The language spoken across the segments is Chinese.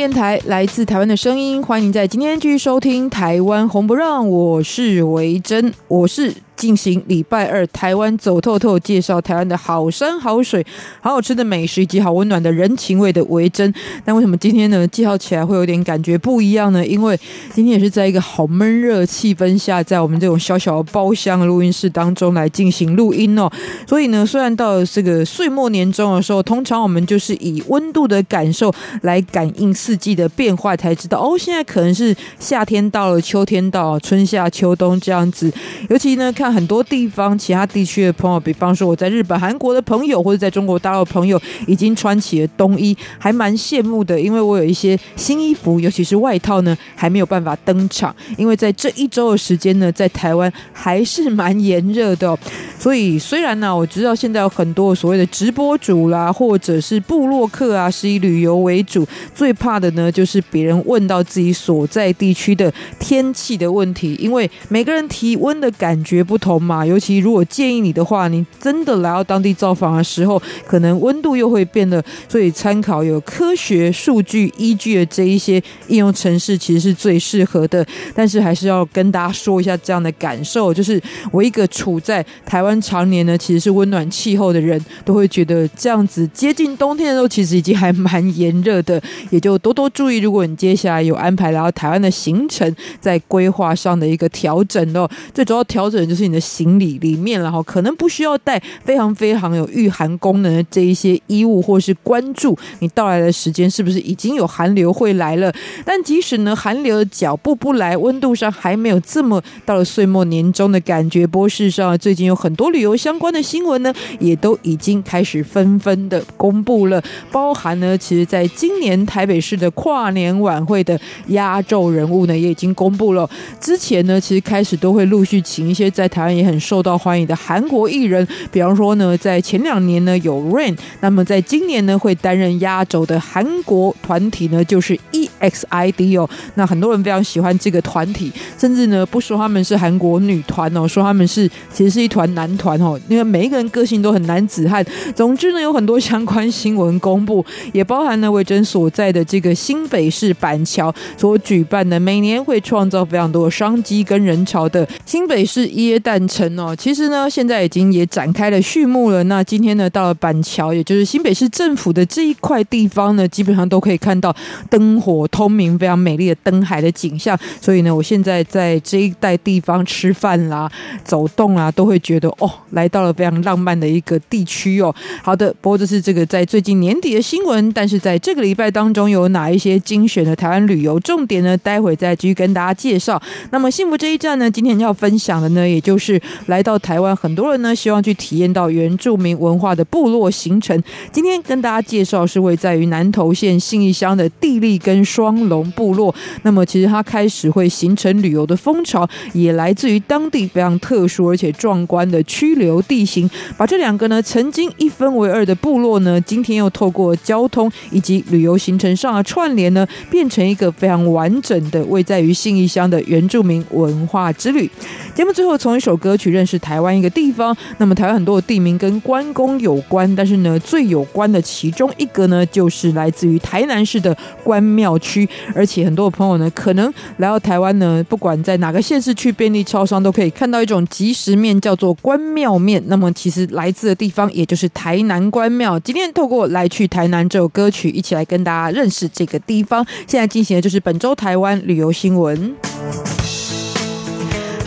电台来自台湾的声音，欢迎在今天继续收听《台湾红不让》，我是维珍，我是。进行礼拜二台湾走透透，介绍台湾的好山好水、好好吃的美食以及好温暖的人情味的维珍。但为什么今天呢，介绍起来会有点感觉不一样呢？因为今天也是在一个好闷热气氛下，在我们这种小小的包厢录音室当中来进行录音哦。所以呢，虽然到了这个岁末年终的时候，通常我们就是以温度的感受来感应四季的变化，才知道哦，现在可能是夏天到了，秋天到了，春夏秋冬这样子。尤其呢，看。很多地方，其他地区的朋友，比方说我在日本、韩国的朋友，或者在中国大陆的朋友，已经穿起了冬衣，还蛮羡慕的。因为我有一些新衣服，尤其是外套呢，还没有办法登场。因为在这一周的时间呢，在台湾还是蛮炎热的。所以虽然呢，我知道现在有很多所谓的直播主啦，或者是部落客啊，是以旅游为主，最怕的呢，就是别人问到自己所在地区的天气的问题，因为每个人体温的感觉不同嘛，尤其如果建议你的话，你真的来到当地造访的时候，可能温度又会变得，所以参考有科学数据依据的这一些应用城市，其实是最适合的。但是还是要跟大家说一下这样的感受，就是我一个处在台湾常年呢，其实是温暖气候的人，都会觉得这样子接近冬天的时候，其实已经还蛮炎热的，也就多多注意，如果你接下来有安排来到台湾的行程，在规划上的一个调整哦。最主要调整就是你的。行李里面，然后可能不需要带非常非常有御寒功能的这一些衣物，或是关注你到来的时间是不是已经有寒流会来了。但即使呢寒流的脚步不来，温度上还没有这么到了岁末年终的感觉。波士上，最近有很多旅游相关的新闻呢，也都已经开始纷纷的公布了，包含呢，其实在今年台北市的跨年晚会的压轴人物呢，也已经公布了。之前呢，其实开始都会陆续请一些在台湾。也很受到欢迎的韩国艺人，比方说呢，在前两年呢有 Rain，那么在今年呢会担任压轴的韩国团体呢就是 EXID 哦。那很多人非常喜欢这个团体，甚至呢不说他们是韩国女团哦，说他们是其实是一团男团哦，因为每一个人个性都很男子汉。总之呢，有很多相关新闻公布，也包含呢维珍所在的这个新北市板桥所举办的，每年会创造非常多商机跟人潮的新北市耶诞。赞成哦，其实呢，现在已经也展开了序幕了。那今天呢，到了板桥，也就是新北市政府的这一块地方呢，基本上都可以看到灯火通明、非常美丽的灯海的景象。所以呢，我现在在这一带地方吃饭啦、走动啊，都会觉得哦，来到了非常浪漫的一个地区哦。好的，不过这是这个在最近年底的新闻，但是在这个礼拜当中有哪一些精选的台湾旅游重点呢？待会再继续跟大家介绍。那么幸福这一站呢，今天要分享的呢，也就。是来到台湾，很多人呢希望去体验到原住民文化的部落行程。今天跟大家介绍是位在于南投县信义乡的地利跟双龙部落。那么其实它开始会形成旅游的风潮，也来自于当地非常特殊而且壮观的曲流地形。把这两个呢曾经一分为二的部落呢，今天又透过交通以及旅游行程上的串联呢，变成一个非常完整的位在于信义乡的原住民文化之旅。节目最后从一首。歌曲认识台湾一个地方，那么台湾很多的地名跟关公有关，但是呢，最有关的其中一个呢，就是来自于台南市的关庙区，而且很多朋友呢，可能来到台湾呢，不管在哪个县市去便利超商，都可以看到一种即食面，叫做关庙面。那么其实来自的地方，也就是台南关庙。今天透过来去台南这首歌曲，一起来跟大家认识这个地方。现在进行的就是本周台湾旅游新闻。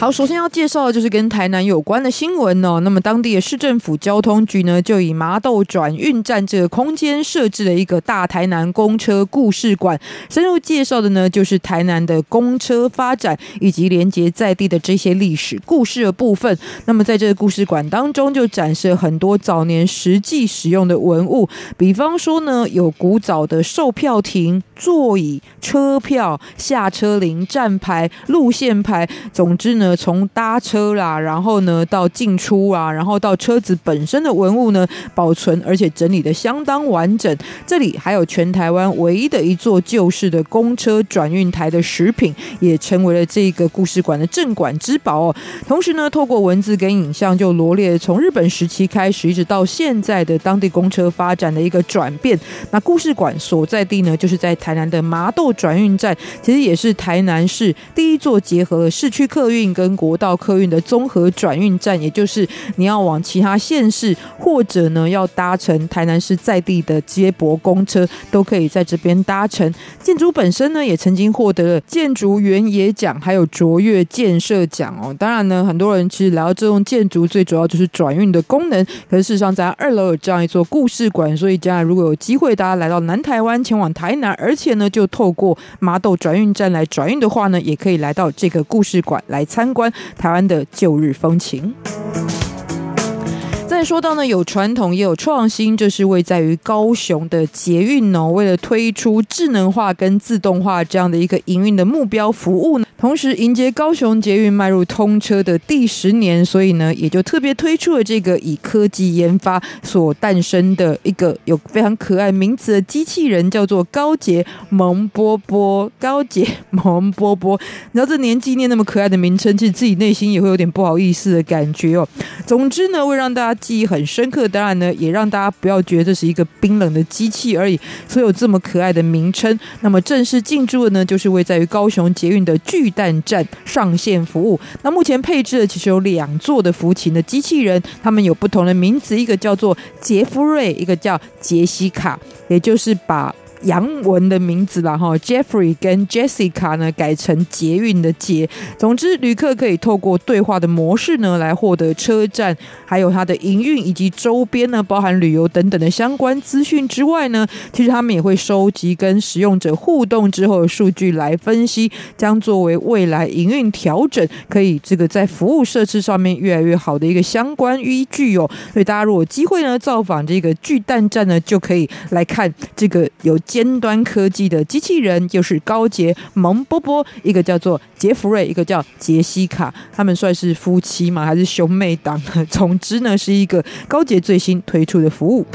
好，首先要介绍的就是跟台南有关的新闻哦。那么当地的市政府交通局呢，就以麻豆转运站这个空间设置了一个大台南公车故事馆，深入介绍的呢就是台南的公车发展以及连接在地的这些历史故事的部分。那么在这个故事馆当中，就展示了很多早年实际使用的文物，比方说呢，有古早的售票亭、座椅、车票、下车铃、站牌、路线牌，总之呢。从搭车啦，然后呢到进出啊，然后到车子本身的文物呢，保存而且整理的相当完整。这里还有全台湾唯一的一座旧式的公车转运台的食品，也成为了这个故事馆的镇馆之宝哦。同时呢，透过文字跟影像，就罗列从日本时期开始一直到现在的当地公车发展的一个转变。那故事馆所在地呢，就是在台南的麻豆转运站，其实也是台南市第一座结合了市区客运。跟国道客运的综合转运站，也就是你要往其他县市，或者呢要搭乘台南市在地的接驳公车，都可以在这边搭乘。建筑本身呢，也曾经获得了建筑原野奖，还有卓越建设奖哦。当然呢，很多人其实来到这栋建筑，最主要就是转运的功能。可是事实上，在二楼有这样一座故事馆，所以将来如果有机会大家来到南台湾前往台南，而且呢就透过麻豆转运站来转运的话呢，也可以来到这个故事馆来参。参观台湾的旧日风情。再说到呢，有传统也有创新，这是位在于高雄的捷运哦，为了推出智能化跟自动化这样的一个营运的目标服务呢。同时迎接高雄捷运迈入通车的第十年，所以呢，也就特别推出了这个以科技研发所诞生的一个有非常可爱名字的机器人，叫做高捷萌波波。高捷萌波波，你知道这年纪念那么可爱的名称，其实自己内心也会有点不好意思的感觉哦。总之呢，会让大家记忆很深刻，当然呢，也让大家不要觉得这是一个冰冷的机器而已，所以有这么可爱的名称。那么正式进驻的呢，就是位在于高雄捷运的巨蛋站上线服务，那目前配置的其实有两座的服勤的机器人，他们有不同的名字，一个叫做杰夫瑞，一个叫杰西卡，也就是把。洋文的名字啦，哈，Jeffrey 跟 Jessica 呢改成捷运的捷。总之，旅客可以透过对话的模式呢，来获得车站还有它的营运以及周边呢，包含旅游等等的相关资讯之外呢，其实他们也会收集跟使用者互动之后的数据来分析，将作为未来营运调整，可以这个在服务设施上面越来越好的一个相关依据哦。所以大家如果有机会呢，造访这个巨蛋站呢，就可以来看这个有。尖端科技的机器人就是高杰蒙波波，一个叫做杰弗瑞，一个叫杰西卡，他们算是夫妻吗？还是兄妹档？总之呢，是一个高杰最新推出的服务。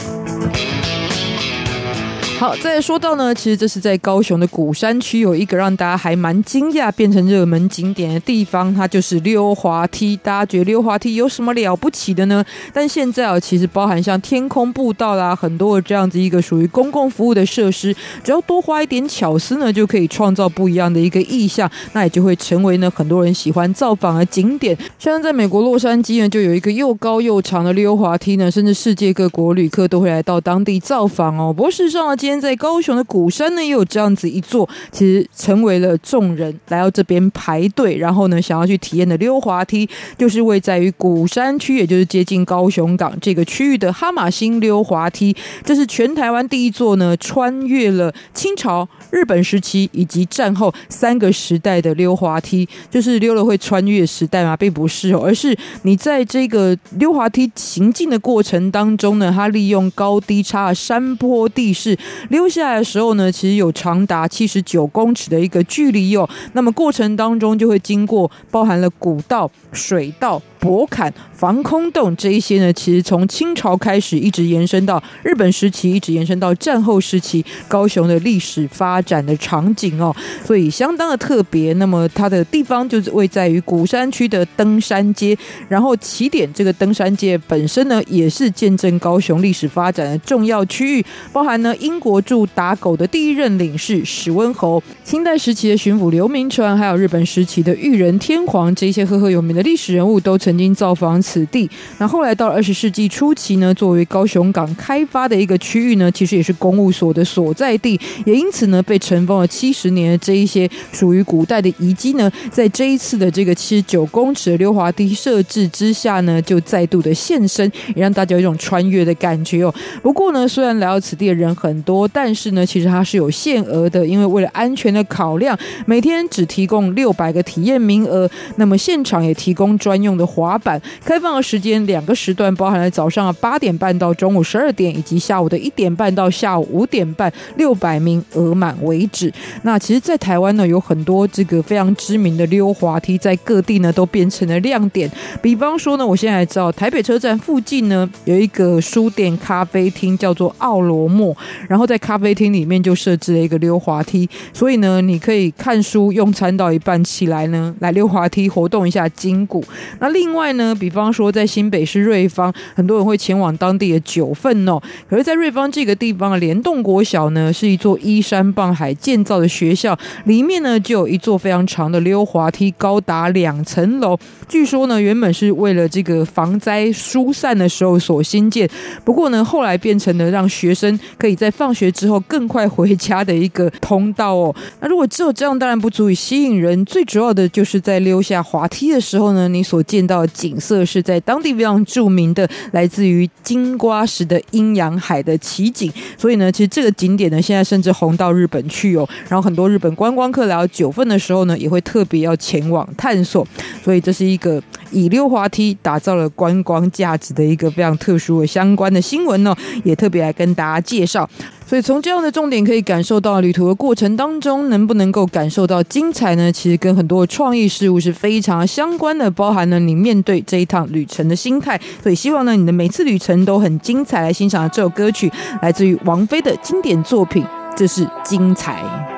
好，再说到呢，其实这是在高雄的鼓山区有一个让大家还蛮惊讶变成热门景点的地方，它就是溜滑梯。大家觉得溜滑梯有什么了不起的呢？但现在啊，其实包含像天空步道啦，很多的这样子一个属于公共服务的设施，只要多花一点巧思呢，就可以创造不一样的一个意象，那也就会成为呢很多人喜欢造访的景点。像在美国洛杉矶呢，就有一个又高又长的溜滑梯呢，甚至世界各国旅客都会来到当地造访哦。不过事实上呢，现在高雄的鼓山呢，也有这样子一座，其实成为了众人来到这边排队，然后呢，想要去体验的溜滑梯，就是位在于鼓山区，也就是接近高雄港这个区域的哈马星溜滑梯。这是全台湾第一座呢，穿越了清朝、日本时期以及战后三个时代的溜滑梯。就是溜了会穿越时代吗？并不是哦，而是你在这个溜滑梯行进的过程当中呢，它利用高低差山坡地势。溜下来的时候呢，其实有长达七十九公尺的一个距离哦。那么过程当中就会经过包含了古道、水道。博坎、防空洞这一些呢，其实从清朝开始一直延伸到日本时期，一直延伸到战后时期高雄的历史发展的场景哦，所以相当的特别。那么它的地方就是位在于鼓山区的登山街，然后起点这个登山街本身呢，也是见证高雄历史发展的重要区域，包含呢英国驻打狗的第一任领事史温侯，清代时期的巡抚刘铭传，还有日本时期的裕仁天皇这些赫赫有名的历史人物都。曾经造访此地。那后来到了二十世纪初期呢，作为高雄港开发的一个区域呢，其实也是公务所的所在地，也因此呢，被尘封了七十年的这一些属于古代的遗迹呢，在这一次的这个七十九公尺的溜滑梯设置之下呢，就再度的现身，也让大家有一种穿越的感觉哦。不过呢，虽然来到此地的人很多，但是呢，其实它是有限额的，因为为了安全的考量，每天只提供六百个体验名额。那么现场也提供专用的滑板，开放的时间两个时段，包含了早上的八点半到中午十二点，以及下午的一点半到下午五点半，六百名额满为止。那其实，在台湾呢，有很多这个非常知名的溜滑梯，在各地呢都变成了亮点。比方说呢，我现在知道台北车站附近呢有一个书店咖啡厅，叫做奥罗莫，然后在咖啡厅里面就设置了一个溜滑梯，所以呢，你可以看书用餐到一半起来呢，来溜滑梯活动一下筋骨。那另另外呢，比方说在新北市瑞芳，很多人会前往当地的九份哦。可是，在瑞芳这个地方联动国小呢，是一座依山傍海建造的学校，里面呢就有一座非常长的溜滑梯，高达两层楼。据说呢，原本是为了这个防灾疏散的时候所兴建，不过呢，后来变成了让学生可以在放学之后更快回家的一个通道哦。那如果只有这样，当然不足以吸引人。最主要的就是在溜下滑梯的时候呢，你所见到的景色是在当地非常著名的来自于金瓜石的阴阳海的奇景。所以呢，其实这个景点呢，现在甚至红到日本去哦。然后很多日本观光客来到九份的时候呢，也会特别要前往探索。所以这是一个以溜滑梯打造了观光价值的一个非常特殊的相关的新闻呢，也特别来跟大家介绍。所以从这样的重点可以感受到，旅途的过程当中能不能够感受到精彩呢？其实跟很多创意事物是非常相关的，包含了你面对这一趟旅程的心态。所以希望呢，你的每次旅程都很精彩。来欣赏这首歌曲，来自于王菲的经典作品，这是精彩。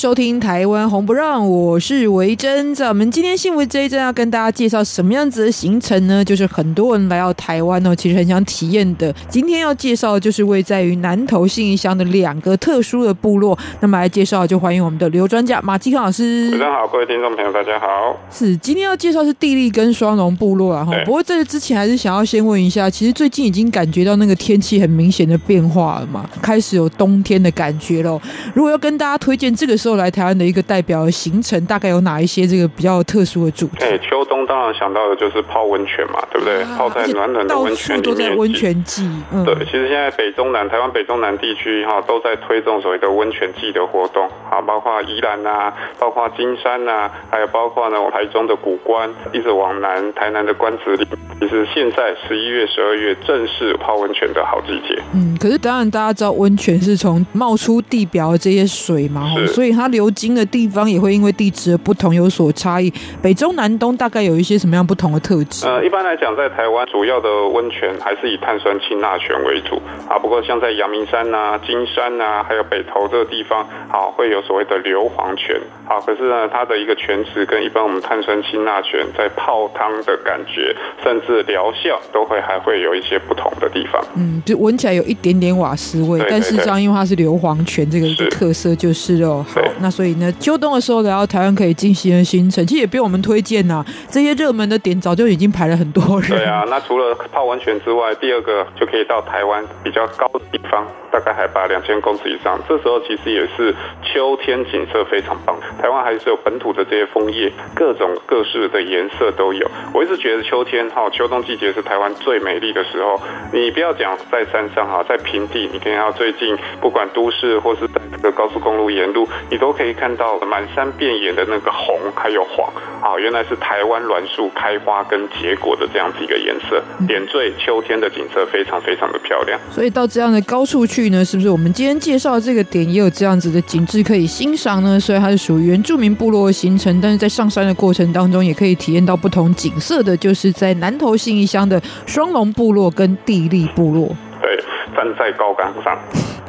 收听《台湾红不让》，我是维珍。在我们今天新闻这一阵要跟大家介绍什么样子的行程呢？就是很多人来到台湾哦，其实很想体验的。今天要介绍的就是位在于南投信义乡的两个特殊的部落。那么来介绍，就欢迎我们的刘专家马继康老师。主持人好，各位听众朋友，大家好。是今天要介绍是地利跟双龙部落啊哈。不过在这之前，还是想要先问一下，其实最近已经感觉到那个天气很明显的变化了嘛，开始有冬天的感觉喽。如果要跟大家推荐这个时候来台湾的一个代表的行程，大概有哪一些这个比较特殊的主题？哎，秋冬当然想到的就是泡温泉嘛，对不对？啊、泡在暖暖的温泉里面。到处都在温泉季。嗯、对，其实现在北中南台湾北中南地区哈都在推动所谓的温泉季的活动，啊，包括宜兰啊，包括金山啊，还有包括呢台中的古关，一直往南台南的关子岭。其实现在十一月、十二月正是泡温泉的好季节。嗯，可是当然大家知道温泉是从冒出地表的这些水嘛，所以它流经的地方也会因为地质的不同有所差异。北中南东大概有一些什么样不同的特质？呃，一般来讲，在台湾主要的温泉还是以碳酸氢钠泉为主啊。不过像在阳明山呐、啊、金山呐、啊，还有北投这个地方，啊，会有所谓的硫磺泉。啊，可是呢，它的一个泉质跟一般我们碳酸氢钠泉在泡汤的感觉，甚至是疗效都会还会有一些不同的地方，嗯，就闻起来有一点点瓦斯味，对对对，但是这样因为它是硫磺泉这个一个特色就是哦。好，那所以呢，秋冬的时候来到台湾可以进行的行程，其实也不用我们推荐呐、啊，这些热门的点早就已经排了很多人。对啊，那除了泡温泉之外，第二个就可以到台湾比较高的地方，大概海拔两千公尺以上，这时候其实也是秋天景色非常棒。台湾还是有本土的这些枫叶，各种各式的颜色都有。我一直觉得秋天哈，秋冬季。节是台湾最美丽的时候，你不要讲在山上哈，在平地，你看到最近不管都市或是在这个高速公路沿路，你都可以看到满山遍野的那个红还有黄，啊，原来是台湾栾树开花跟结果的这样子一个颜色，点缀秋天的景色非常非常的漂亮。所以到这样的高处去呢，是不是我们今天介绍的这个点也有这样子的景致可以欣赏呢？所以它是属于原住民部落的行程，但是在上山的过程当中也可以体验到不同景色的，就是在南投信义乡的双龙部落跟地利部落，对，站在高岗上。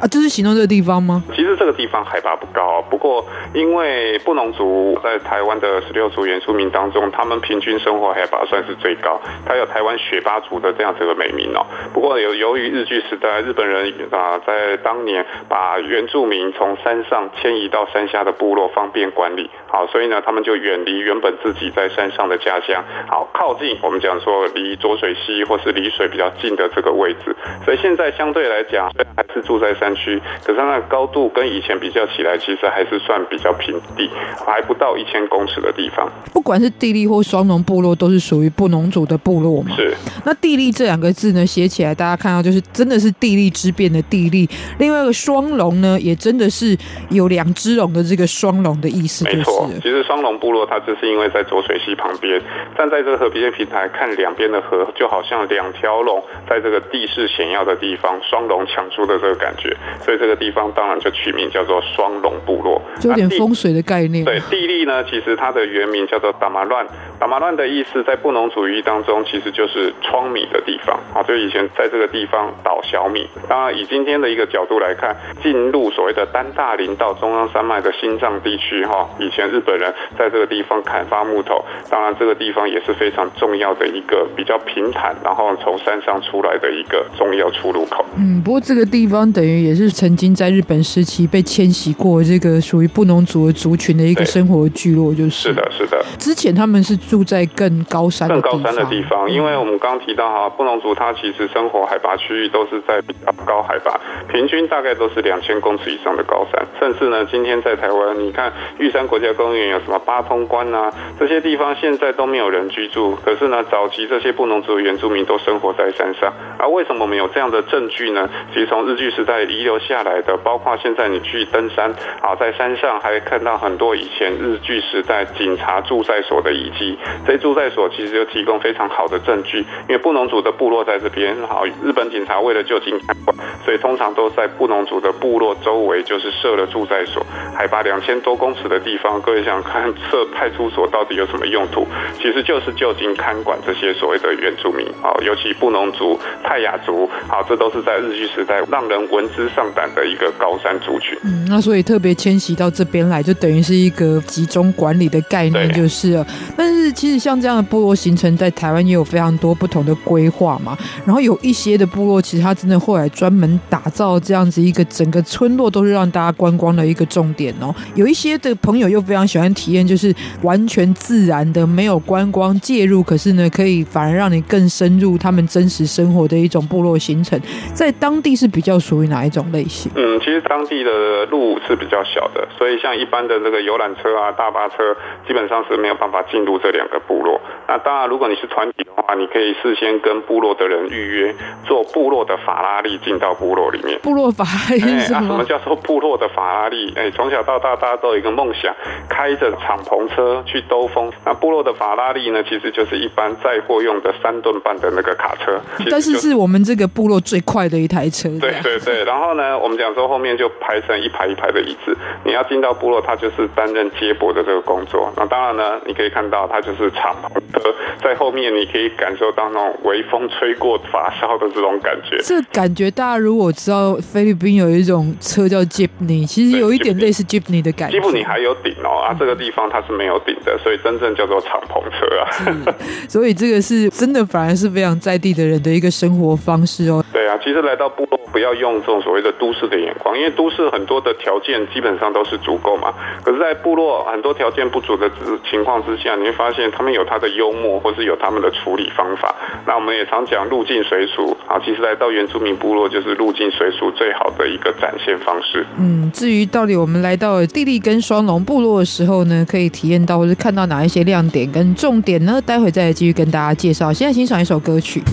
啊，就是形容这个地方吗？其实这个地方海拔不高，不过因为布农族在台湾的十六族原住民当中，他们平均生活海拔算是最高，它有台湾雪巴族的这样子的美名哦。不过由由于日据时代，日本人啊在当年把原住民从山上迁移到山下的部落，方便管理，好，所以呢，他们就远离原本自己在山上的家乡，好靠近我们讲说离浊水溪或是离水比较近的这个位置，所以现在相对来讲，还是住在山区，可是它的高度跟以前比较起来，其实还是算比较平地，还不到一千公尺的地方。不管是地利或双龙部落，都是属于布农族的部落嘛。是。那地利这两个字呢，写起来大家看到就是真的是地利之变的地利。另外一个双龙呢，也真的是有两只龙的这个双龙的意思，就是。没错。其实双龙部落它就是因为在浊水溪旁边，站在这个河边平台看两边的河，就好像两条龙在这个地势险要的地方，双龙抢出的这个感觉。所以这个地方当然就取名叫做双龙部落，就有点风水的概念。对，地利呢，其实它的原名叫做达马乱，达马乱的意思在布农族语当中其实就是舂米的地方啊，就以前在这个地方倒小米。当然，以今天的一个角度来看，进入所谓的丹大林到中央山脉的心脏地区哈，以前日本人在这个地方砍伐木头，当然这个地方也是非常重要的一个比较平坦，然后从山上出来的一个重要出入口。嗯，不过这个地方等于也是。曾经在日本时期被迁徙过，这个属于布农族的族群的一个生活聚落，就是是的，是的。之前他们是住在更高山、更高山的地方，因为我们刚刚提到哈，布农族它其实生活海拔区域都是在比较高海拔，平均大概都是两千公尺以上的高山。甚至呢，今天在台湾，你看玉山国家公园有什么八通关啊，这些地方现在都没有人居住，可是呢，早期这些布农族原住民都生活在山上。而为什么我们有这样的证据呢？其实从日据时代遗留下来的，包括现在你去登山，啊，在山上还看到很多以前日据时代警察驻在所的遗迹。这些驻在所其实就提供非常好的证据，因为布农族的部落在这边，好，日本警察为了就近看管，所以通常都在布农族的部落周围就是设了驻在所，海拔两千多公尺的地方，各位想看设派出所到底有什么用途？其实就是就近看管这些所谓的原住民，啊，尤其布农族、泰雅族，好，这都是在日据时代让人闻之上胆的一个高山族群。嗯，那所以特别迁徙到这边来，就等于是一个集中管理的概念，就是了。但是其实像这样的部落形成，在台湾也有非常多不同的规划嘛。然后有一些的部落，其实它真的后来专门打造这样子一个整个村落，都是让大家观光的一个重点哦。有一些的朋友又非常喜欢体验，就是完全自然的，没有观光介入，可是呢，可以反而让你更深入他们真实生活的一种部落形成。在当地是比较属于哪一种类型？嗯，其实当地的路是比较小的，所以像一般的这个游览车啊、大巴车，基本上是没有办法进入这两个部落。那当然，如果你是团体的话，你可以事先跟部落的人预约，坐部落的法拉利进到部落里面。部落法拉利是什么？哎，啊，什么叫做部落的法拉利？哎，从小到大大家都有一个梦想，开着敞篷车去兜风。那部落的法拉利呢，其实就是一般载货用的三吨半的那个卡车。但是是我们这个部落最快的一台车。对对对，然后呢，我们讲说后面就排成一排一排的椅子，你要进到部落，他就是担任接驳的这个工作。那当然呢，你可以看到他就是敞篷车，在后面你可以感受到那种微风吹过发梢的这种感觉。这感觉大家如果知道菲律宾有一种车叫 Jeepney，其实有一点类似 Jeepney 的感觉。Jeepney 还有顶哦，啊，这个地方它是没有顶的，所以真正叫做敞篷车啊。所以这个是真的，反而是非常在地的人的一个生活方式哦。对啊，其实来到部落不要用这种所谓的都市的眼光，因为都市很多的条件基本上都是足够嘛。可是，在部落很多条件不足的情况之下，你会发现他们有他的幽默，或是有他们的处理方法。那我们也常讲入境随俗啊，其实来到原住民部落就是入境随俗最好的一个展现方式。嗯，至于到底我们来到地利跟双龙部落的时候呢，可以体验到或是看到哪一些亮点跟重点呢？待会再来继续跟大家介绍。现在欣赏一首歌曲。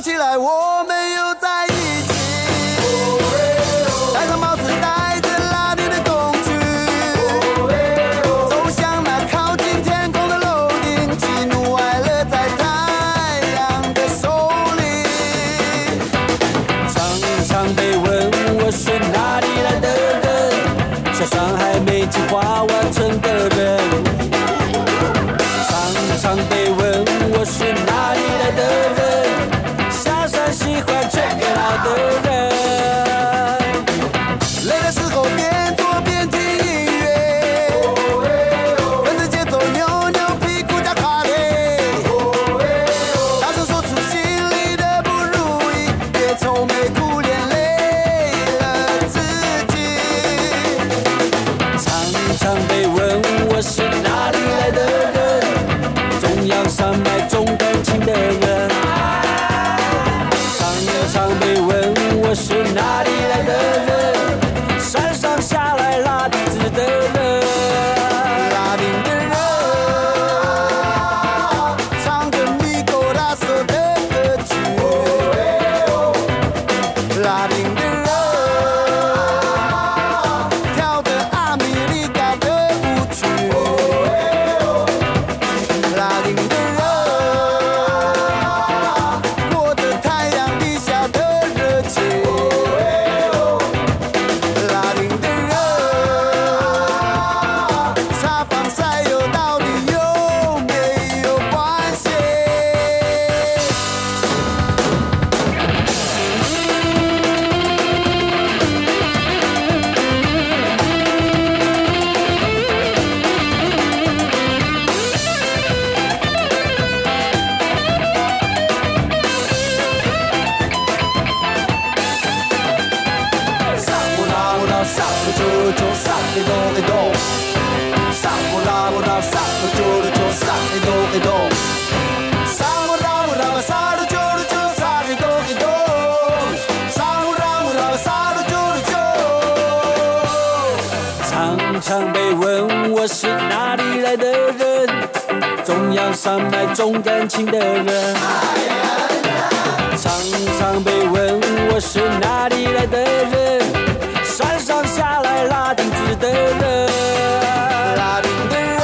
起来，我 the rain. 问我是哪里来的人，中央山来重感情的人。常常被问我是哪里来的人，山上下来拉丁子的人。拉丁的人，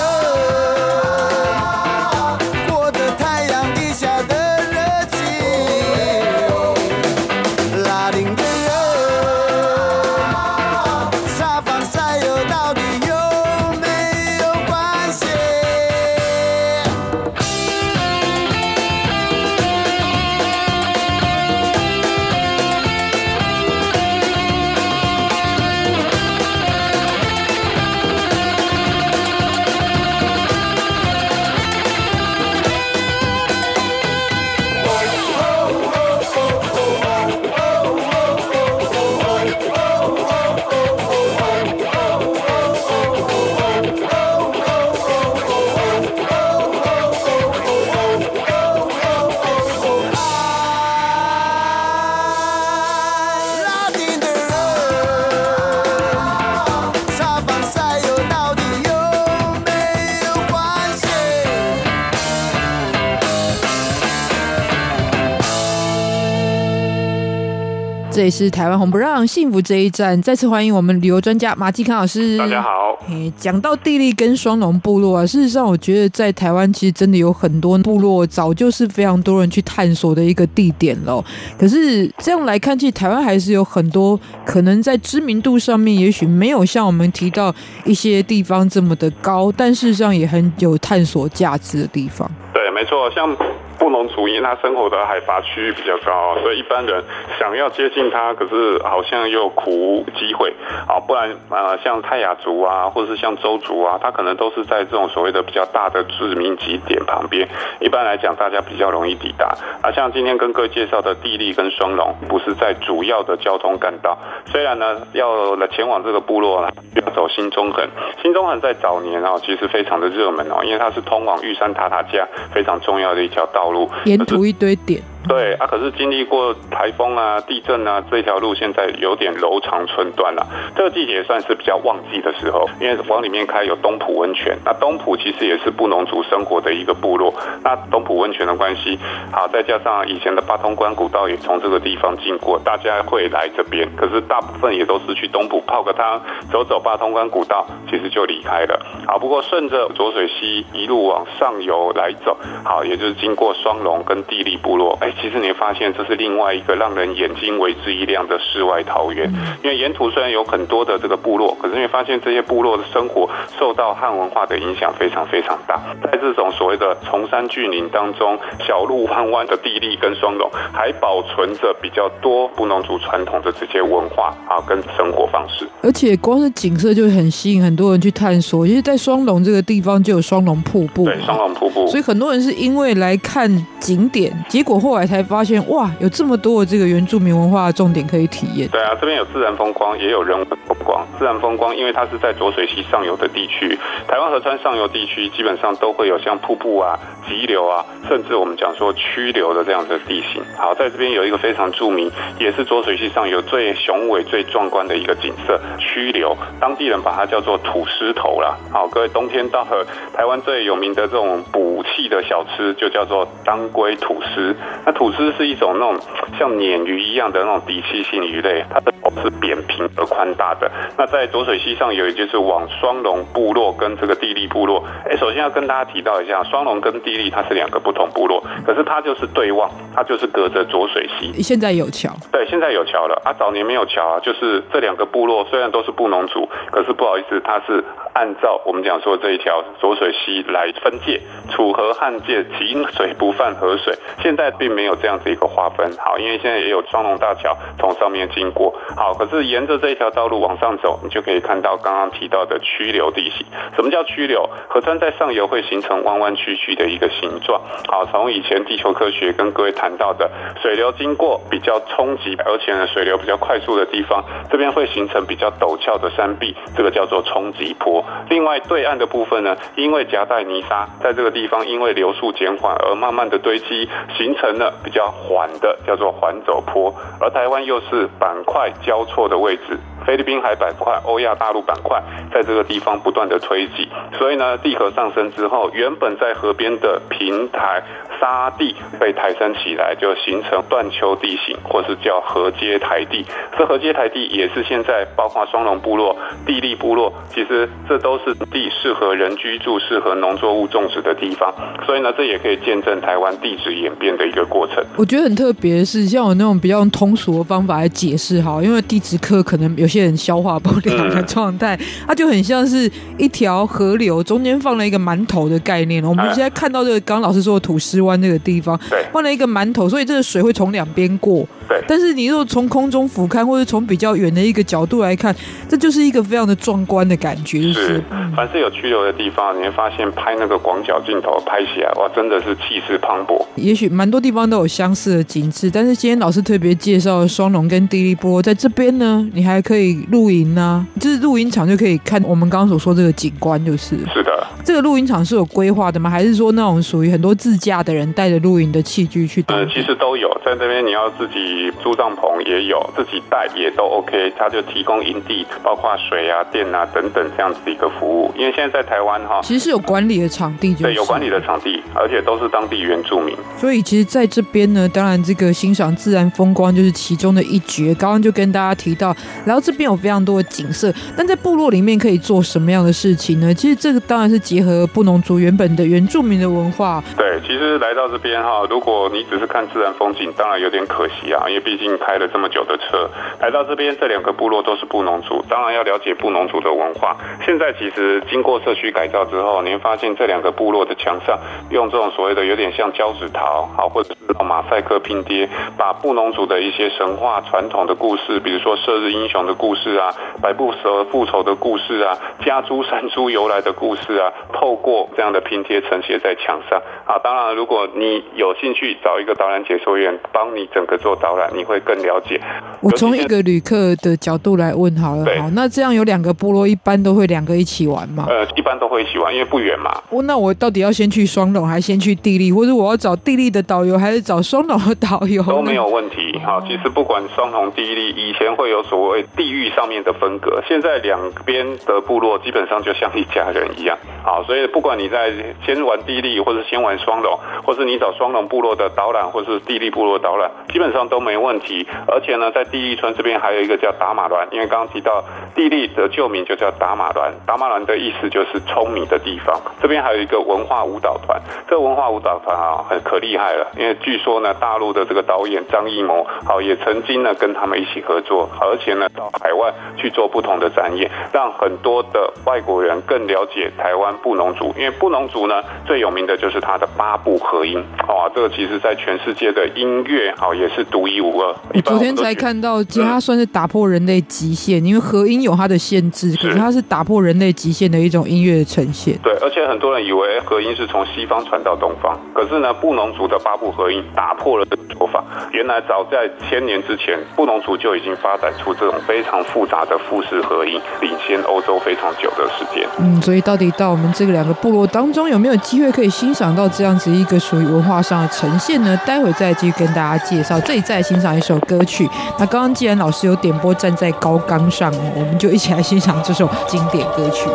里是台湾红不让幸福这一站，再次欢迎我们旅游专家马继康老师。大家。好。诶，讲到地利跟双龙部落啊，事实上，我觉得在台湾其实真的有很多部落，早就是非常多人去探索的一个地点了。可是这样来看，其实台湾还是有很多可能在知名度上面，也许没有像我们提到一些地方这么的高，但事实上也很有探索价值的地方。没错，像布农族，因为他生活的海拔区域比较高，所以一般人想要接近他，可是好像又苦无机会啊。不然呃，像泰雅族啊，或者是像邹族啊，他可能都是在这种所谓的比较大的知名景点旁边。一般来讲，大家比较容易抵达。啊，像今天跟各位介绍的地利跟双龙，不是在主要的交通干道。虽然呢，要来前往这个部落呢，要走新中横。新中横在早年啊，其实非常的热门哦，因为它是通往玉山塔塔加非常重要的一条道路。沿途一堆点。对啊，可是经历过台风啊、地震啊，这条路现在有点柔肠寸断了。这个季节算是比较旺季的时候，因为往里面开有东埔温泉。那东埔其实也是布农族生活的一个部落。那东埔温泉的关系，好，再加上以前的八通关古道也从这个地方经过，大家会来这边。可是大部分也都是去东埔泡个汤，走走八通关古道，其实就离开了。好，不过顺着浊水溪一路往上游来走，好，也就是经过双龙跟地利部落，哎。其实你会发现，这是另外一个让人眼睛为之一亮的世外桃源。因为沿途虽然有很多的这个部落，可是你会发现这些部落的生活受到汉文化的影响非常非常大。在这种所谓的崇山峻岭当中，小路弯弯的地利跟双龙，还保存着比较多布农族传统的这些文化啊跟生活方式。而且光是景色就很吸引很多人去探索。因为，在双龙这个地方就有双龙瀑布，对，双龙瀑布。所以很多人是因为来看景点，结果后来。才发现哇，有这么多的这个原住民文化的重点可以体验。对啊，这边有自然风光，也有人文风光。自然风光，因为它是在浊水溪上游的地区，台湾河川上游地区基本上都会有像瀑布啊、急流啊，甚至我们讲说曲流的这样的地形。好，在这边有一个非常著名，也是浊水溪上游最雄伟、最壮观的一个景色——曲流。当地人把它叫做土狮头啦。好，各位冬天到了，台湾最有名的这种补气的小吃，就叫做当归吐司。那吐司是一种那种像鲶鱼一样的那种底栖性鱼类，它的头是扁平而宽大的。那在浊水溪上游，也就是往双龙部落跟这个地利部落。哎，首先要跟大家提到一下，双龙跟地利它是两个不同部落，可是它就是对望，它就是隔着浊水溪。现在有桥，对，现在有桥了啊。早年没有桥啊，就是这两个部落虽然都是布农族，可是不好意思，它是按照我们讲说这一条浊水溪来分界，楚河汉界，井水不犯河水。现在并没有。这样子一个划分。好，因为现在也有双龙大桥从上面经过。好，可是沿着这一条道路往上走，你就可以看到刚刚提到的曲流地形。什么叫曲流？河川在上游会形成弯弯曲曲的一个形状。好，从以前地球科学跟各位谈到的水流经过比较冲击，而且呢水流比较快速的地方，这边会形成比较陡峭的山壁，这个叫做冲击坡。另外对岸的部分呢，因为夹带泥沙，在这个地方因为流速减缓而慢慢的堆积，形成了比较缓的，叫做缓走坡。而台湾又是板块交错的位置。菲律宾海板块、欧亚大陆板块在这个地方不断的推挤，所以呢，地壳上升之后，原本在河边的平台沙地被抬升起来，就形成断丘地形，或是叫河阶台地。这河阶台地也是现在包括双龙部落、地利部落，其实这都是地适合人居住、适合农作物种植的地方。所以呢，这也可以见证台湾地质演变的一个过程。我觉得很特别的是，像我那种比较通俗的方法来解释哈，因为地质课可能有些。人消化不良的状态，它就很像是一条河流，中间放了一个馒头的概念。我们现在看到这个，刚刚老师说的土司湾这个地方，放了一个馒头，所以这个水会从两边过。对，但是你如果从空中俯瞰，或者从比较远的一个角度来看，这就是一个非常的壮观的感觉。就是，凡是有曲流的地方，你会发现拍那个广角镜头拍起来，哇，真的是气势磅礴。也许蛮多地方都有相似的景致，但是今天老师特别介绍双龙跟地利波，在这边呢，你还可以露营呢，就是露营场就可以看我们刚刚所说这个景观，就是。是的。这个露营场是有规划的吗？还是说那种属于很多自驾的人带着露营的器具去？呃，其实都有，在这边你要自己。租帐篷也有，自己带也都 OK，他就提供营地，包括水啊、电啊等等这样子的一个服务。因为现在在台湾哈，其实是有管理的场地，就是，对，有管理的场地，而且都是当地原住民。所以其实在这边呢，当然这个欣赏自然风光就是其中的一绝。刚刚就跟大家提到，然后这边有非常多的景色，但在部落里面可以做什么样的事情呢？其实这个当然是结合布农族原本的原住民的文化。对，其实来到这边哈，如果你只是看自然风景，当然有点可惜啊，因为毕竟。开了这么久的车来到这边，这两个部落都是布农族，当然要了解布农族的文化。现在其实经过社区改造之后，您发现这两个部落的墙上用这种所谓的有点像胶纸陶，好或者是马赛克拼贴，把布农族的一些神话传统的故事，比如说射日英雄的故事啊，百步蛇复仇的故事啊，家猪山猪由来的故事啊，透过这样的拼贴呈现在墙上啊。当然，如果你有兴趣找一个导览解说员帮你整个做导览，你会。更了解。我从一个旅客的角度来问好了，好，那这样有两个部落，一般都会两个一起玩吗？呃，一般都会一起玩，因为不远嘛。我，那我到底要先去双龙，还是先去地利，或者我要找地利的导游，还是找双龙的导游？都没有问题。好，其实不管双龙、地利，以前会有所谓地域上面的分隔，现在两边的部落基本上就像一家人一样。好，所以不管你在先玩地利，或者先玩双龙，或是你找双龙部落的导览，或是地利部落导览，基本上都没问题。而且呢，在地利村这边还有一个叫打马峦，因为刚刚提到地利的旧名就叫打马峦，打马峦的意思就是聪明的地方。这边还有一个文化舞蹈团，这个文化舞蹈团啊，很可厉害了，因为据说呢，大陆的这个导演张艺谋，好也曾经呢跟他们一起合作，而且呢到海外去做不同的展演，让很多的外国人更了解台湾布农族。因为布农族呢最有名的就是他的八部合音，哇，这个其实在全世界的音乐好也是独一无二。我昨天才看到，其实它算是打破人类极限，因为合音有它的限制，可是它是打破人类极限的一种音乐的呈现。对，而且很多人以为合音是从西方传到东方，可是呢，布农族的八部合音打破了这个说法。原来早在千年之前，布农族就已经发展出这种非常复杂的复式合影，领先欧洲非常久的时间。嗯，所以到底到我们这个两个部落当中，有没有机会可以欣赏到这样子一个属于文化上的呈现呢？待会再继续跟大家介绍。这里再欣赏一首歌曲。那刚刚既然老师有点播《站在高岗上》，我们就一起来欣赏这首经典歌曲。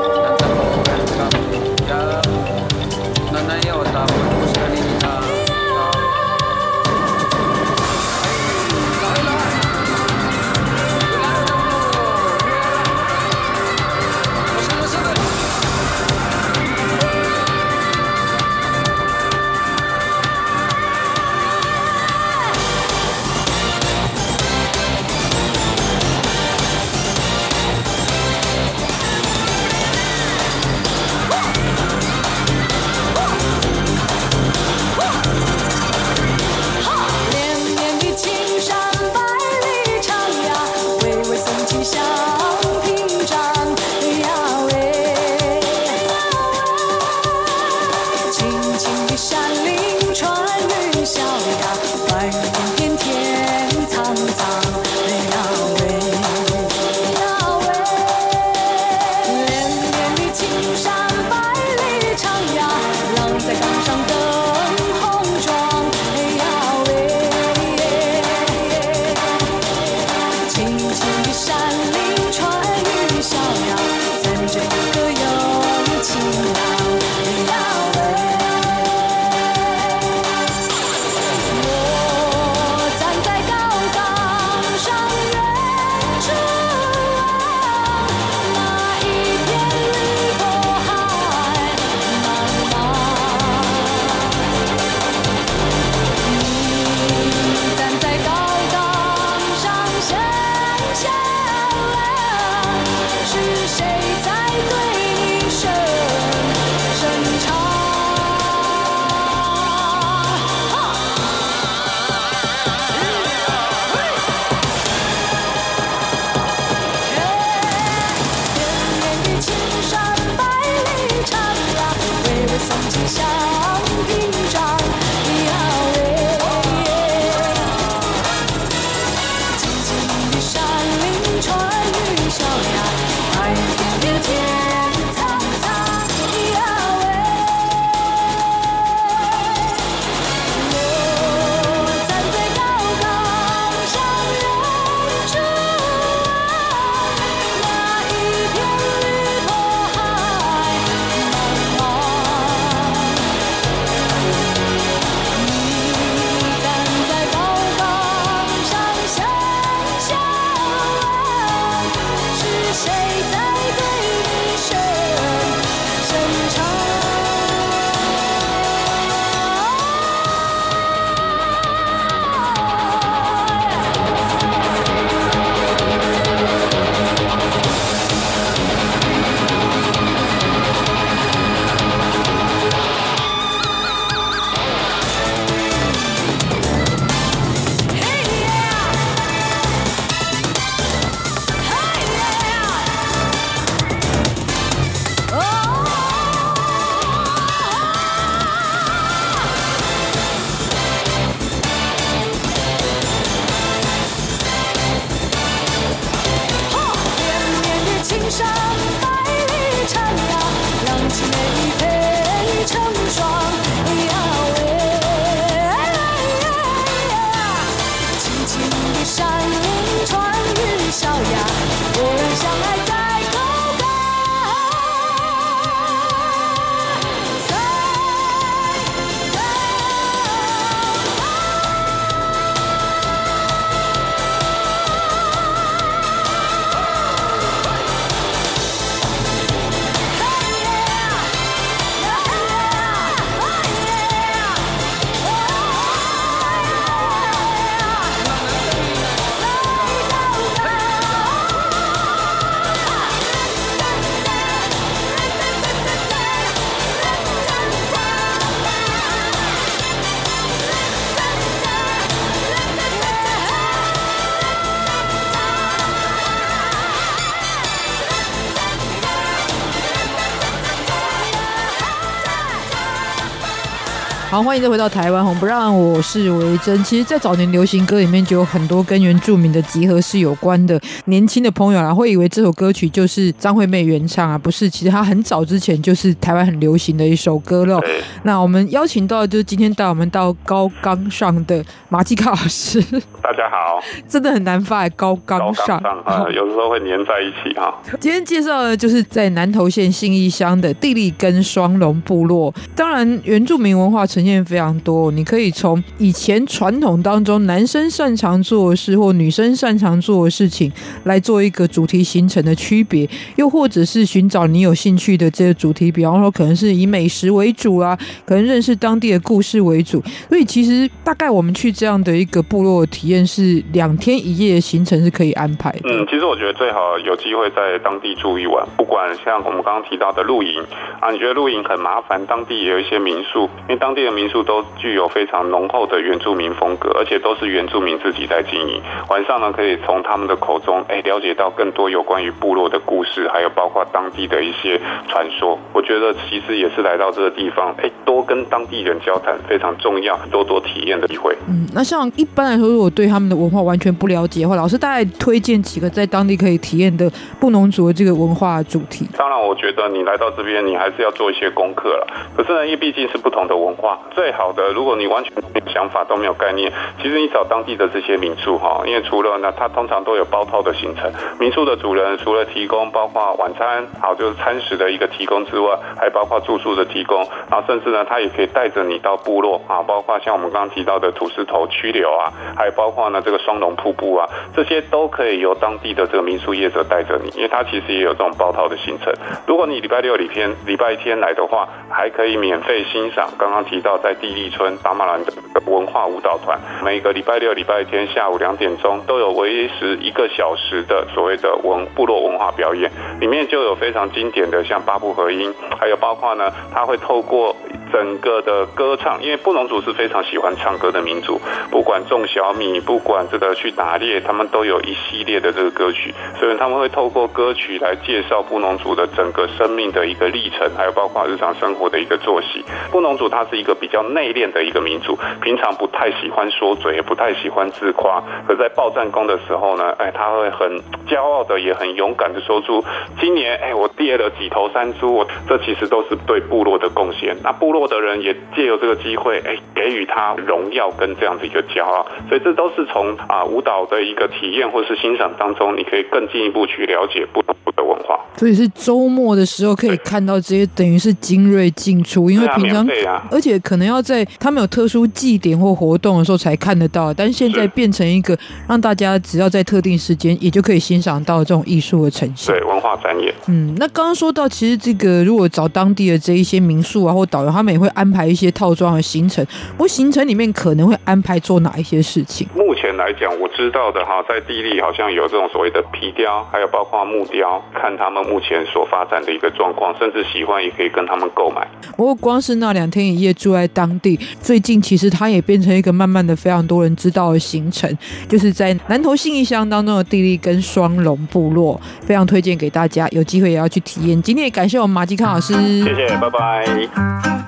好，欢迎再回到台湾红不让，我是维珍。其实，在早年流行歌里面，就有很多跟原住民的集合是有关的。年轻的朋友啊，会以为这首歌曲就是张惠妹原唱啊，不是？其实它很早之前就是台湾很流行的一首歌了。那我们邀请到的就是今天带我们到高岗上的马季卡老师。大家好，真的很难发，高岗上啊、呃，有时候会粘在一起哈。今天介绍的就是在南投县信义乡的地利根双龙部落。当然，原住民文化呈现非常多，你可以从以前传统当中男生擅长做的事或女生擅长做的事情来做一个主题形成的区别，又或者是寻找你有兴趣的这个主题，比方说可能是以美食为主啊，可能认识当地的故事为主。所以其实大概我们去这样的一个部落体验是两天一夜的行程是可以安排。嗯，其实我觉得最好有机会在当地住一晚，不管像我们刚刚提到的露营啊，你觉得露营很麻烦，当地也有一些民宿，因为当地的民宿都具有非常浓厚的原住民风格，而且都是原住民自己在经营。晚上呢，可以从他们的口中哎了解到更多有关于部落的故事，还有包括当地的一些传说。我觉得其实也是来到这个地方，哎，多跟当地人交谈非常重要，多多体验的机会。嗯，那像一般来说，如果对他们的文化完全不了解的话，老师大概推荐几个在当地可以体验的布农族的这个文化主题。当然，我觉得你来到这边，你还是要做一些功课了。可是呢，因为毕竟是不同的文化，最好的，如果你完全没有想法都没有概念，其实你找当地的这些民宿哈，因为除了呢，它通常都有包套的行程。民宿的主人除了提供包括晚餐，好就是餐食的一个提供之外，还包括住宿的提供，然后甚至呢，他也可以带着你到部落啊，包括像我们刚刚提到的土石头曲流啊，还有包括呢这个双龙瀑布啊，这些都可以由当地的这个民宿业者带着你，因为他其实也有这种包套的行程。如果你礼拜六、礼天、礼拜天来的话，还可以免费欣赏刚刚提到在地利村达马兰的文化舞蹈团，每个礼拜六、礼拜天下午两点钟都有维持一个小时的所谓的文部落文化表演，里面就有非常经典的像八部合音，还有包括呢，他会透过。整个的歌唱，因为布农族是非常喜欢唱歌的民族，不管种小米，不管这个去打猎，他们都有一系列的这个歌曲，所以他们会透过歌曲来介绍布农族的整个生命的一个历程，还有包括日常生活的一个作息。布农族它是一个比较内敛的一个民族，平常不太喜欢说嘴，也不太喜欢自夸，可在报战功的时候呢，哎，他会很骄傲的，也很勇敢的说出今年哎我猎了几头山猪，我这其实都是对部落的贡献。那部落。的人也借由这个机会，哎，给予他荣耀跟这样子一个骄傲，所以这都是从啊舞蹈的一个体验或是欣赏当中，你可以更进一步去了解不同的文化。所以是周末的时候可以看到这些，等于是精锐进出，因为平常，啊、而且可能要在他们有特殊祭典或活动的时候才看得到，但现在变成一个让大家只要在特定时间也就可以欣赏到这种艺术的呈现。对，文化展演。嗯，那刚刚说到，其实这个如果找当地的这一些民宿啊或导游，他们。也会安排一些套装的行程，不过行程里面可能会安排做哪一些事情？目前来讲，我知道的哈，在地利好像有这种所谓的皮雕，还有包括木雕，看他们目前所发展的一个状况，甚至喜欢也可以跟他们购买。不过光是那两天一夜住在当地，最近其实它也变成一个慢慢的非常多人知道的行程，就是在南投信义乡当中的地利跟双龙部落，非常推荐给大家，有机会也要去体验。今天也感谢我们马继康老师，谢谢，拜拜。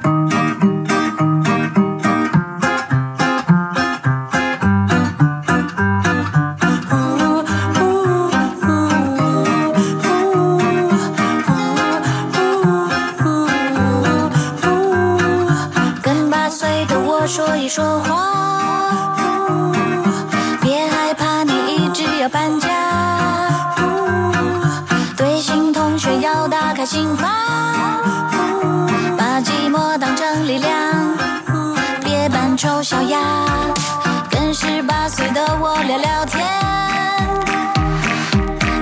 说一说话，别害怕，你一直要搬家。对新同学要打开心房，把寂寞当成力量，别扮丑小鸭，跟十八岁的我聊聊天。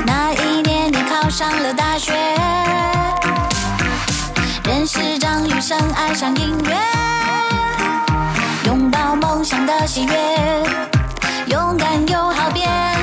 那一年你考上了大学，认识张雨生，爱上音乐。梦想的喜悦，勇敢又好变。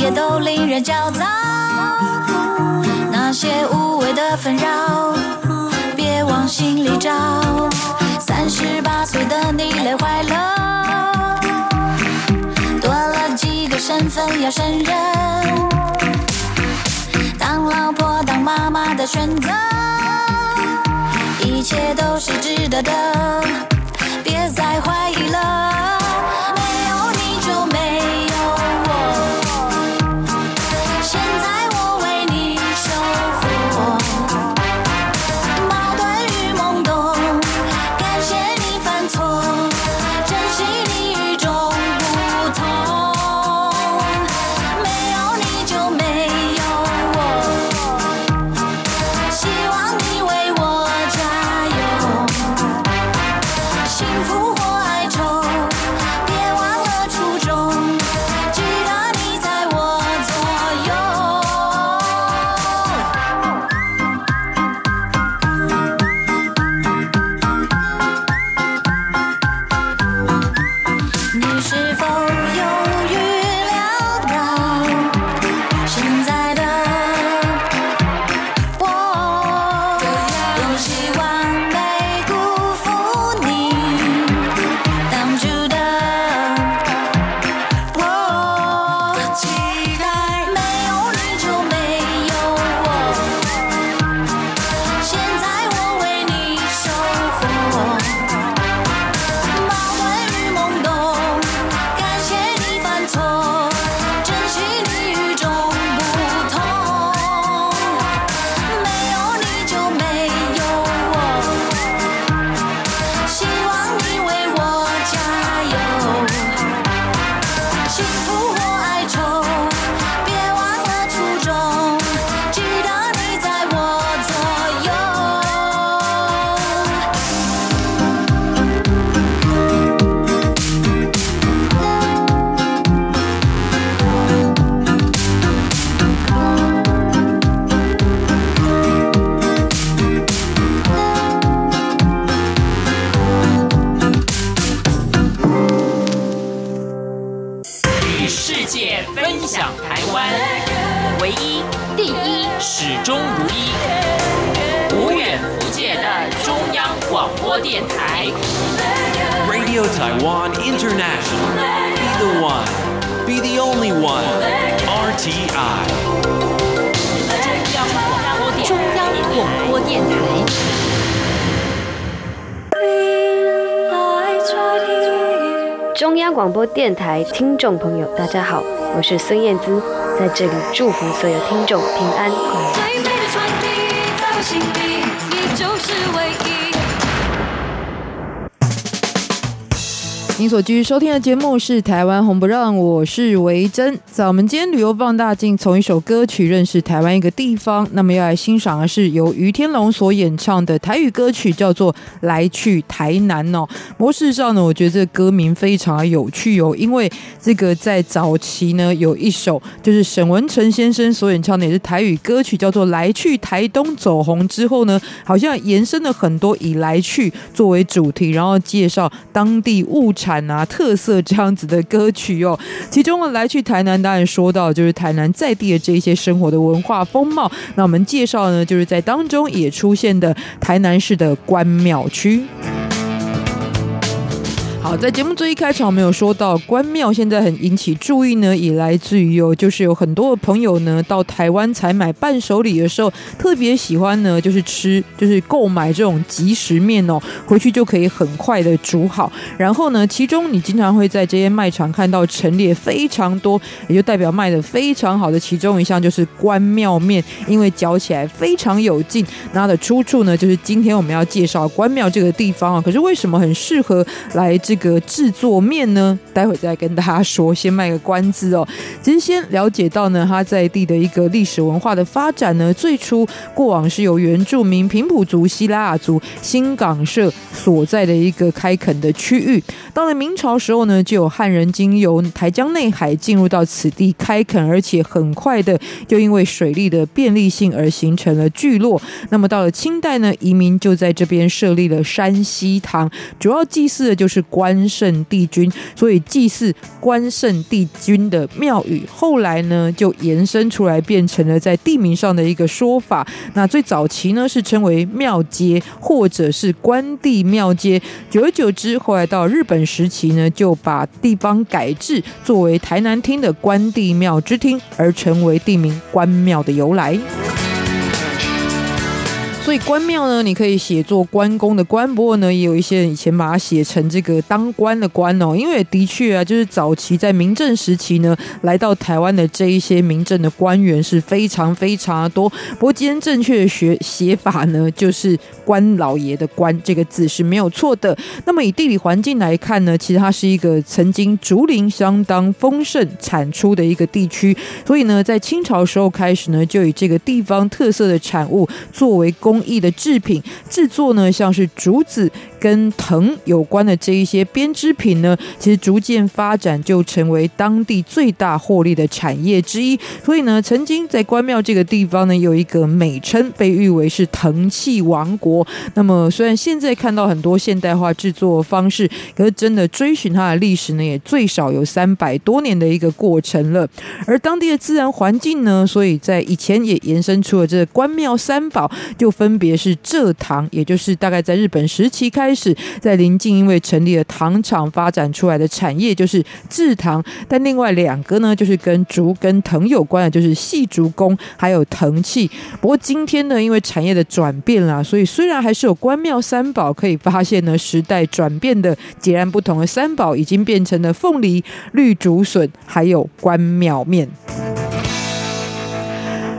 也都令人焦躁，那些无谓的纷扰，别往心里找。三十八岁的你累坏了，多了几个身份要胜任，当老婆当妈妈的选择，一切都是值得的，别再怀疑了。电台听众朋友，大家好，我是孙燕姿，在这里祝福所有听众平安。快乐您所继续收听的节目是《台湾红不让》，我是维珍。在我们今天旅游放大镜，从一首歌曲认识台湾一个地方。那么要来欣赏的是由于天龙所演唱的台语歌曲，叫做《来去台南》哦。模式上呢，我觉得这歌名非常有趣哦，因为这个在早期呢，有一首就是沈文成先生所演唱的也是台语歌曲，叫做《来去台东》。走红之后呢，好像延伸了很多以来去作为主题，然后介绍当地物产。啊，特色这样子的歌曲哦，其中呢，来去台南，当然说到就是台南在地的这些生活的文化风貌。那我们介绍呢，就是在当中也出现的台南市的关庙区。好，在节目最一开场，我们有说到关庙现在很引起注意呢，也来自于哦，就是有很多的朋友呢到台湾采买伴手礼的时候，特别喜欢呢，就是吃，就是购买这种即食面哦，回去就可以很快的煮好。然后呢，其中你经常会在这些卖场看到陈列非常多，也就代表卖的非常好的其中一项就是关庙面，因为嚼起来非常有劲。那它的出处呢，就是今天我们要介绍关庙这个地方啊。可是为什么很适合来？这个制作面呢，待会再跟大家说，先卖个关子哦。其实先了解到呢，它在地的一个历史文化的发展呢，最初过往是由原住民平埔族、西拉雅族、新港社所在的一个开垦的区域。到了明朝时候呢，就有汉人经由台江内海进入到此地开垦，而且很快的就因为水利的便利性而形成了聚落。那么到了清代呢，移民就在这边设立了山西堂，主要祭祀的就是。关圣帝君，所以祭祀关圣帝君的庙宇，后来呢就延伸出来，变成了在地名上的一个说法。那最早期呢是称为庙街，或者是关帝庙街。久而久之，后来到日本时期呢，就把地方改制作为台南厅的关帝庙之厅，而成为地名关庙的由来。所以关庙呢，你可以写作关公的关，不过呢，也有一些人以前把它写成这个当官的官哦，因为的确啊，就是早期在明郑时期呢，来到台湾的这一些明郑的官员是非常非常多。不过今天正确的学写法呢，就是关老爷的关这个字是没有错的。那么以地理环境来看呢，其实它是一个曾经竹林相当丰盛产出的一个地区，所以呢，在清朝时候开始呢，就以这个地方特色的产物作为工。工艺的制品制作呢，像是竹子跟藤有关的这一些编织品呢，其实逐渐发展就成为当地最大获利的产业之一。所以呢，曾经在关庙这个地方呢，有一个美称，被誉为是藤器王国。那么，虽然现在看到很多现代化制作方式，可是真的追寻它的历史呢，也最少有三百多年的一个过程了。而当地的自然环境呢，所以在以前也延伸出了这关庙三宝，就分。别是蔗糖，也就是大概在日本时期开始，在临近因为成立了糖厂发展出来的产业，就是制糖。但另外两个呢，就是跟竹跟藤有关的，就是细竹工还有藤器。不过今天呢，因为产业的转变啦，所以虽然还是有关庙三宝，可以发现呢，时代转变的截然不同的三宝，已经变成了凤梨、绿竹笋，还有关庙面。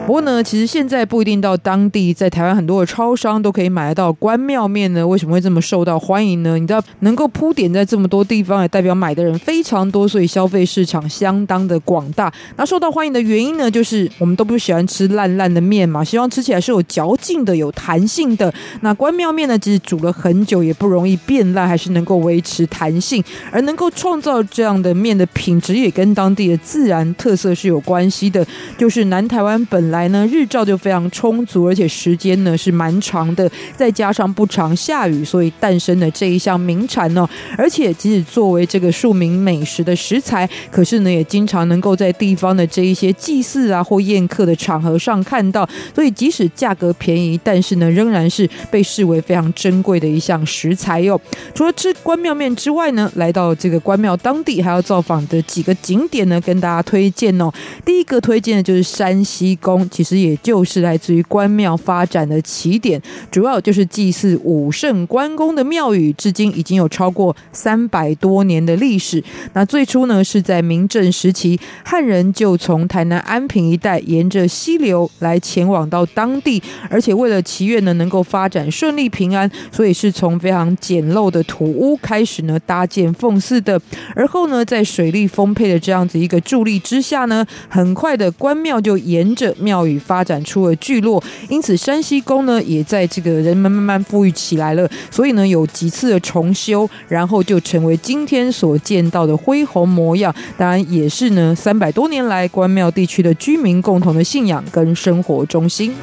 不过呢，其实现在不一定到当地，在台湾很多的超商都可以买得到关庙面呢。为什么会这么受到欢迎呢？你知道，能够铺点在这么多地方，也代表买的人非常多，所以消费市场相当的广大。那受到欢迎的原因呢，就是我们都不喜欢吃烂烂的面嘛，希望吃起来是有嚼劲的、有弹性的。那关庙面呢，其实煮了很久也不容易变烂，还是能够维持弹性，而能够创造这样的面的品质，也跟当地的自然特色是有关系的。就是南台湾本来呢日照就非常充足，而且时间呢是蛮长的，再加上不常下雨，所以诞生了这一项名产呢。而且即使作为这个庶民美食的食材，可是呢也经常能够在地方的这一些祭祀啊或宴客的场合上看到。所以即使价格便宜，但是呢仍然是被视为非常珍贵的一项食材哟。除了吃关庙面之外呢，来到这个关庙当地还要造访的几个景点呢，跟大家推荐哦。第一个推荐的就是山西宫，其实也就是来自于关庙发展的起点，主要就是祭祀武圣关公的庙宇，至今已经有超过三百多年的历史。那最初呢是在明郑时期，汉人就从台南安平一带沿着溪流来前往到当地，而且为了祈愿呢能够发展顺利平安，所以是从非常简陋的土屋开始呢搭建奉祀的。而后呢在水利丰沛的这样子一个助力之下呢，很快的关庙就沿着庙庙宇发展出了聚落，因此山西宫呢也在这个人们慢慢富裕起来了。所以呢有几次的重修，然后就成为今天所见到的恢宏模样。当然也是呢三百多年来关庙地区的居民共同的信仰跟生活中心。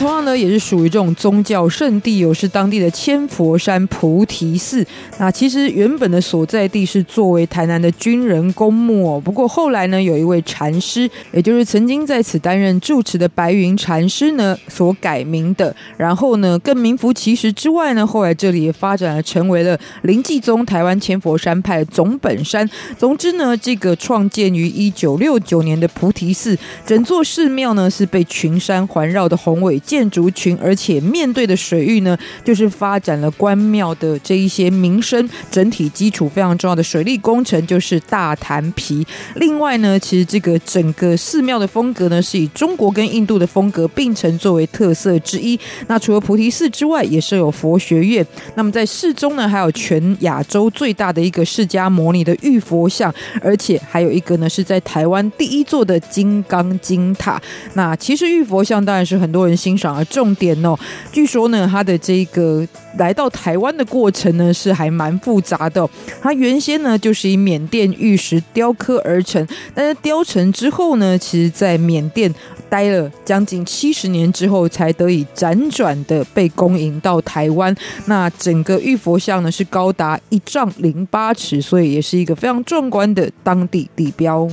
同样呢，也是属于这种宗教圣地，有是当地的千佛山菩提寺。那其实原本的所在地是作为台南的军人公墓哦。不过后来呢，有一位禅师，也就是曾经在此担任住持的白云禅师呢，所改名的。然后呢，更名副其实之外呢，后来这里也发展了成为了临济宗台湾千佛山派总本山。总之呢，这个创建于一九六九年的菩提寺，整座寺庙呢是被群山环绕的宏伟。建筑群，而且面对的水域呢，就是发展了关庙的这一些民生整体基础非常重要的水利工程，就是大潭皮。另外呢，其实这个整个寺庙的风格呢，是以中国跟印度的风格并成作为特色之一。那除了菩提寺之外，也设有佛学院。那么在寺中呢，还有全亚洲最大的一个释迦牟尼的玉佛像，而且还有一个呢，是在台湾第一座的金刚金塔。那其实玉佛像当然是很多人心欣赏的重点哦。据说呢，它的这个来到台湾的过程呢，是还蛮复杂的。它原先呢就是以缅甸玉石雕刻而成，但是雕成之后呢，其实在缅甸待了将近七十年之后，才得以辗转的被供应到台湾。那整个玉佛像呢是高达一丈零八尺，所以也是一个非常壮观的当地地标。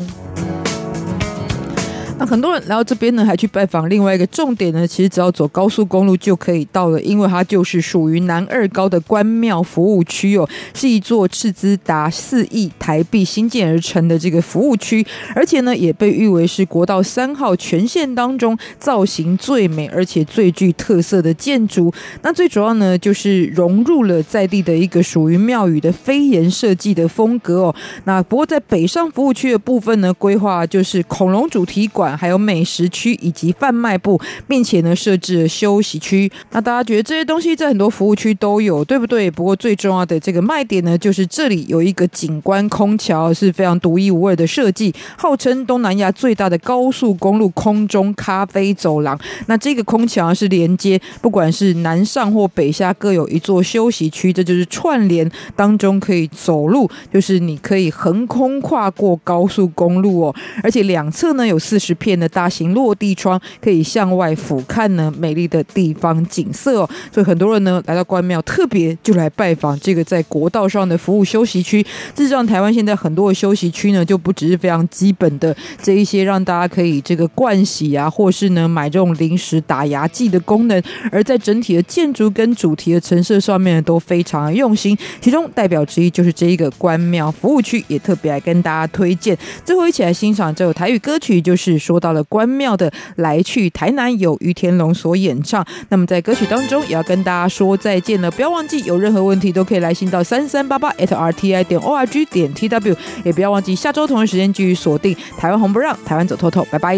那很多人来到这边呢，还去拜访另外一个重点呢，其实只要走高速公路就可以到了，因为它就是属于南二高的关庙服务区哦，是一座斥资达四亿台币新建而成的这个服务区，而且呢，也被誉为是国道三号全线当中造型最美而且最具特色的建筑。那最主要呢，就是融入了在地的一个属于庙宇的飞檐设计的风格哦。那不过在北上服务区的部分呢，规划就是恐龙主题馆。还有美食区以及贩卖部，并且呢设置了休息区。那大家觉得这些东西在很多服务区都有，对不对？不过最重要的这个卖点呢，就是这里有一个景观空桥，是非常独一无二的设计，号称东南亚最大的高速公路空中咖啡走廊。那这个空桥是连接，不管是南上或北下，各有一座休息区，这就是串联当中可以走路，就是你可以横空跨过高速公路哦，而且两侧呢有四十片的大型落地窗，可以向外俯瞰呢美丽的地方景色哦。所以很多人呢来到关庙，特别就来拜访这个在国道上的服务休息区。事实上，台湾现在很多的休息区呢，就不只是非常基本的这一些让大家可以这个盥洗啊，或是呢买这种临时打牙祭的功能，而在整体的建筑跟主题的陈设上面都非常用心。其中代表之一就是这一个关庙服务区，也特别来跟大家推荐。最后一起来欣赏这首台语歌曲，就是。说到了关庙的来去台南，由于天龙所演唱。那么在歌曲当中也要跟大家说再见了，不要忘记有任何问题都可以来信到三三八八 @rti 点 org 点 tw，也不要忘记下周同一时间继续锁定台湾红不让，台湾走透透，拜拜。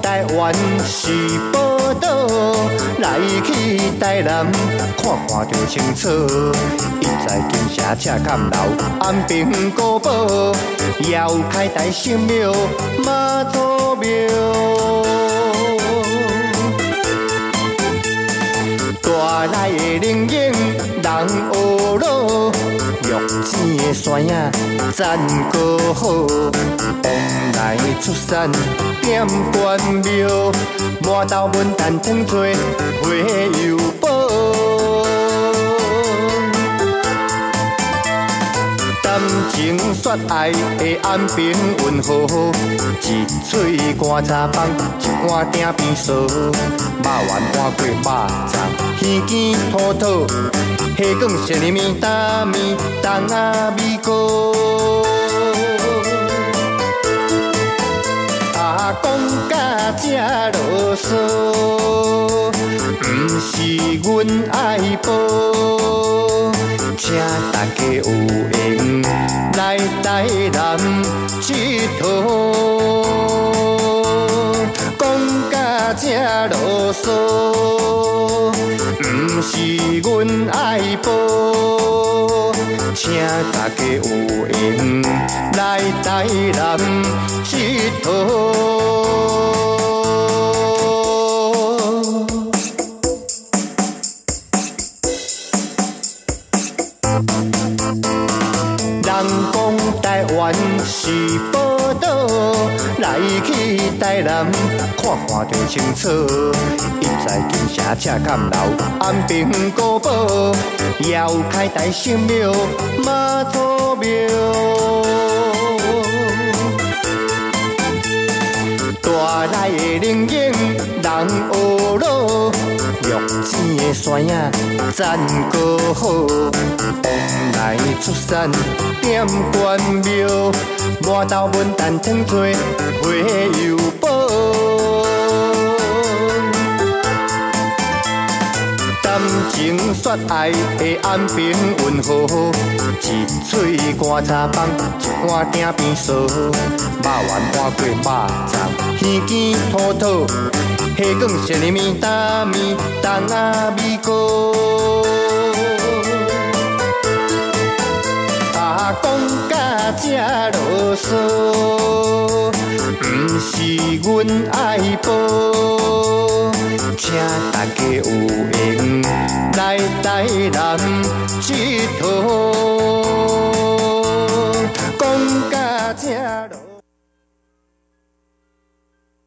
台湾是宝岛，来去台南看看就清楚，一在金城赤崁楼，安平古堡，遥开台神庙。妈祖庙，大内的灵应。人学路，玉井的山影赞歌好，往来出山点关庙，满豆文旦糖做花油宝。谈情说爱的安平温和，一嘴干茶饭，一碗鼎边烧，肉圆换过肉粽，耳根土土，虾卷小米面担面，东仔米糕。啊，讲到这啰嗦，不是阮爱报。请大家有闲来台南佚佗，讲到这啰嗦，不是阮爱报，请大家有闲来台南佚佗。台南看看就清楚。一在金城赤崁楼，安平古堡，遥开台神庙，妈祖庙。大内的灵应人学路，玉井的山影赞歌好，往来出山点关庙，满豆文旦糖做花油宝。情说爱的安平温和，一嘴干茶饭，一碗鼎边烧，肉圆换过肉粽，耳根土土，虾卷小米面担面，东仔米糕。啊，讲到才啰嗦，不是阮爱播，请大家有闲来台南佚佗，讲甲正啰。